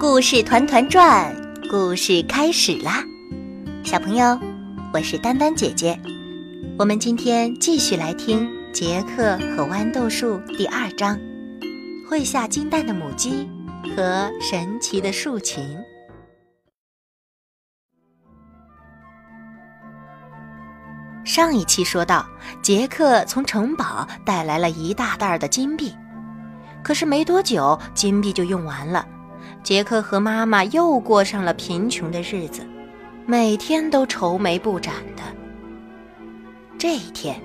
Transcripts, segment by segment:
故事团团转，故事开始啦！小朋友，我是丹丹姐姐。我们今天继续来听《杰克和豌豆树》第二章：会下金蛋的母鸡和神奇的竖琴。上一期说到，杰克从城堡带来了一大袋的金币，可是没多久，金币就用完了。杰克和妈妈又过上了贫穷的日子，每天都愁眉不展的。这一天，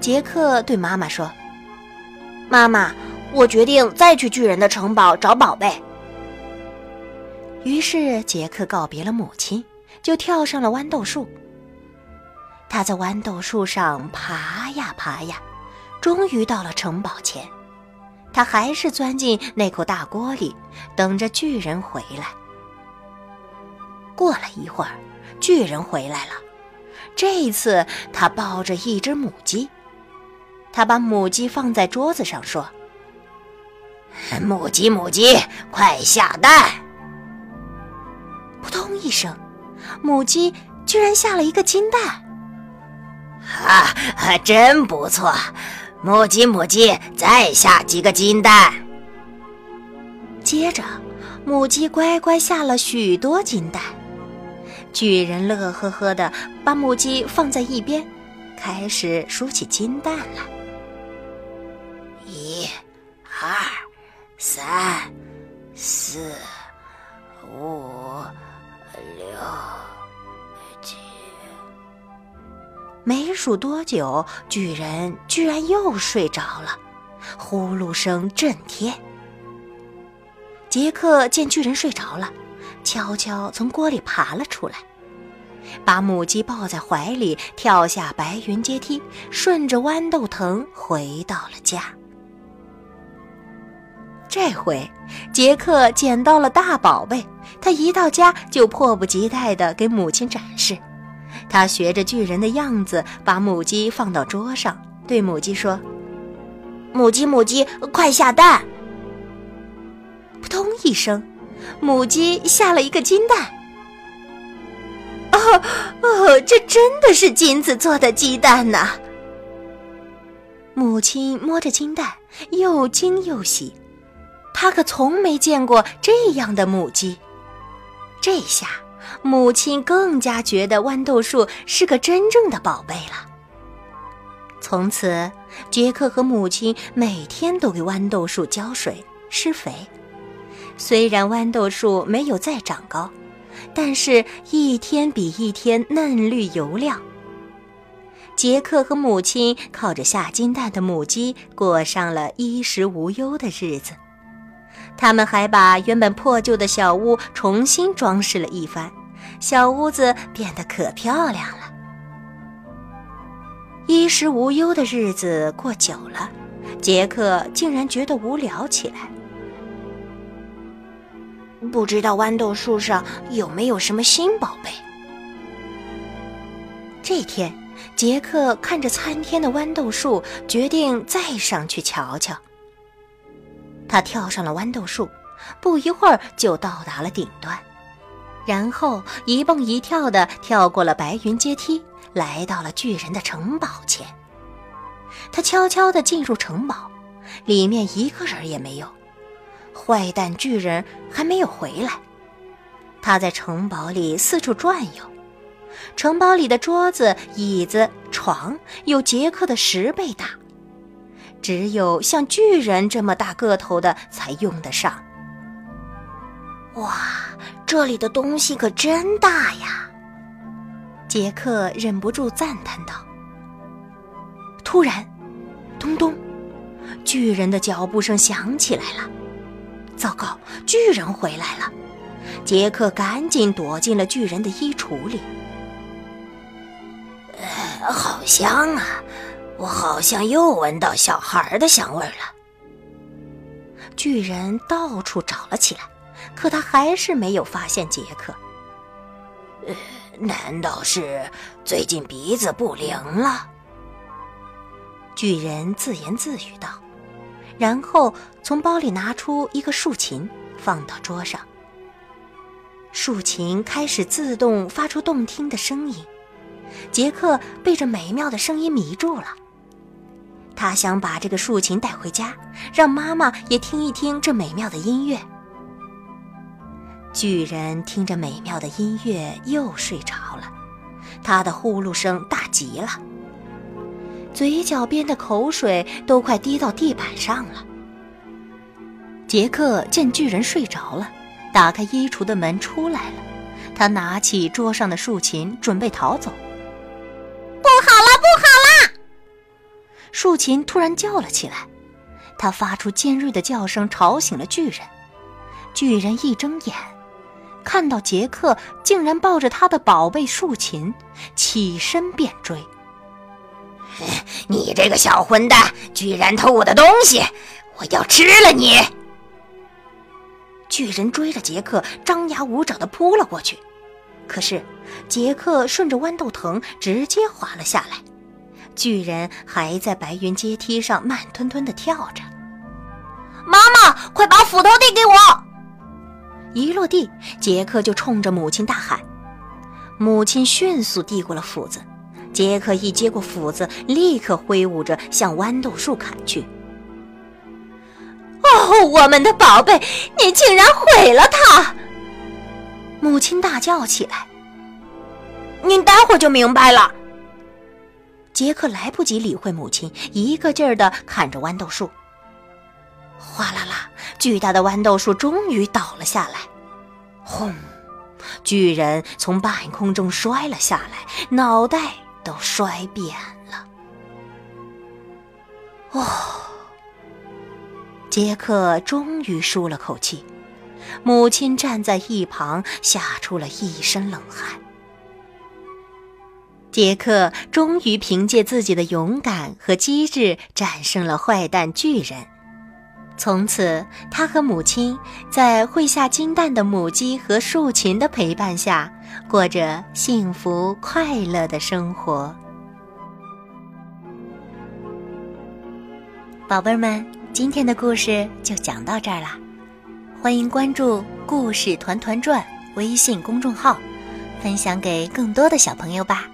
杰克对妈妈说：“妈妈，我决定再去巨人的城堡找宝贝。”于是，杰克告别了母亲，就跳上了豌豆树。他在豌豆树上爬呀爬呀，终于到了城堡前。他还是钻进那口大锅里，等着巨人回来。过了一会儿，巨人回来了。这一次，他抱着一只母鸡。他把母鸡放在桌子上，说：“母鸡，母鸡，快下蛋！”扑通一声，母鸡居然下了一个金蛋。哈，真不错！母鸡，母鸡，再下几个金蛋。接着，母鸡乖乖下了许多金蛋。巨人乐呵呵的把母鸡放在一边，开始数起金蛋来：数多久，巨人居然又睡着了，呼噜声震天。杰克见巨人睡着了，悄悄从锅里爬了出来，把母鸡抱在怀里，跳下白云阶梯，顺着豌豆藤回到了家。这回，杰克捡到了大宝贝，他一到家就迫不及待地给母亲展示。他学着巨人的样子，把母鸡放到桌上，对母鸡说：“母鸡，母鸡，快下蛋！”扑通一声，母鸡下了一个金蛋。哦哦，这真的是金子做的鸡蛋呐！母亲摸着金蛋，又惊又喜，她可从没见过这样的母鸡。这下。母亲更加觉得豌豆树是个真正的宝贝了。从此，杰克和母亲每天都给豌豆树浇水、施肥。虽然豌豆树没有再长高，但是一天比一天嫩绿油亮。杰克和母亲靠着下金蛋的母鸡过上了衣食无忧的日子。他们还把原本破旧的小屋重新装饰了一番。小屋子变得可漂亮了。衣食无忧的日子过久了，杰克竟然觉得无聊起来。不知道豌豆树上有没有什么新宝贝？这天，杰克看着参天的豌豆树，决定再上去瞧瞧。他跳上了豌豆树，不一会儿就到达了顶端。然后一蹦一跳地跳过了白云阶梯，来到了巨人的城堡前。他悄悄地进入城堡，里面一个人也没有。坏蛋巨人还没有回来。他在城堡里四处转悠，城堡里的桌子、椅子、床有杰克的十倍大，只有像巨人这么大个头的才用得上。哇！这里的东西可真大呀！杰克忍不住赞叹道。突然，咚咚，巨人的脚步声响起来了。糟糕，巨人回来了！杰克赶紧躲进了巨人的衣橱里。呃，好香啊！我好像又闻到小孩的香味了。巨人到处找了起来。可他还是没有发现杰克。呃，难道是最近鼻子不灵了？巨人自言自语道，然后从包里拿出一个竖琴，放到桌上，竖琴开始自动发出动听的声音。杰克被这美妙的声音迷住了，他想把这个竖琴带回家，让妈妈也听一听这美妙的音乐。巨人听着美妙的音乐又睡着了，他的呼噜声大极了，嘴角边的口水都快滴到地板上了。杰克见巨人睡着了，打开衣橱的门出来了，他拿起桌上的竖琴准备逃走。不好了，不好了！竖琴突然叫了起来，它发出尖锐的叫声，吵醒了巨人。巨人一睁眼。看到杰克竟然抱着他的宝贝竖琴，起身便追。你这个小混蛋，居然偷我的东西！我要吃了你！巨人追着杰克，张牙舞爪的扑了过去。可是，杰克顺着豌豆藤直接滑了下来。巨人还在白云阶梯上慢吞吞的跳着。妈妈，快把斧头递给我！一落地，杰克就冲着母亲大喊。母亲迅速递过了斧子，杰克一接过斧子，立刻挥舞着向豌豆树砍去。哦，我们的宝贝，你竟然毁了它！母亲大叫起来。你待会儿就明白了。杰克来不及理会母亲，一个劲儿地砍着豌豆树。哗啦啦！巨大的豌豆树终于倒了下来，轰！巨人从半空中摔了下来，脑袋都摔扁了。哦，杰克终于舒了口气。母亲站在一旁，吓出了一身冷汗。杰克终于凭借自己的勇敢和机智，战胜了坏蛋巨人。从此，他和母亲在会下金蛋的母鸡和竖琴的陪伴下，过着幸福快乐的生活。宝贝儿们，今天的故事就讲到这儿啦，欢迎关注“故事团团转”微信公众号，分享给更多的小朋友吧。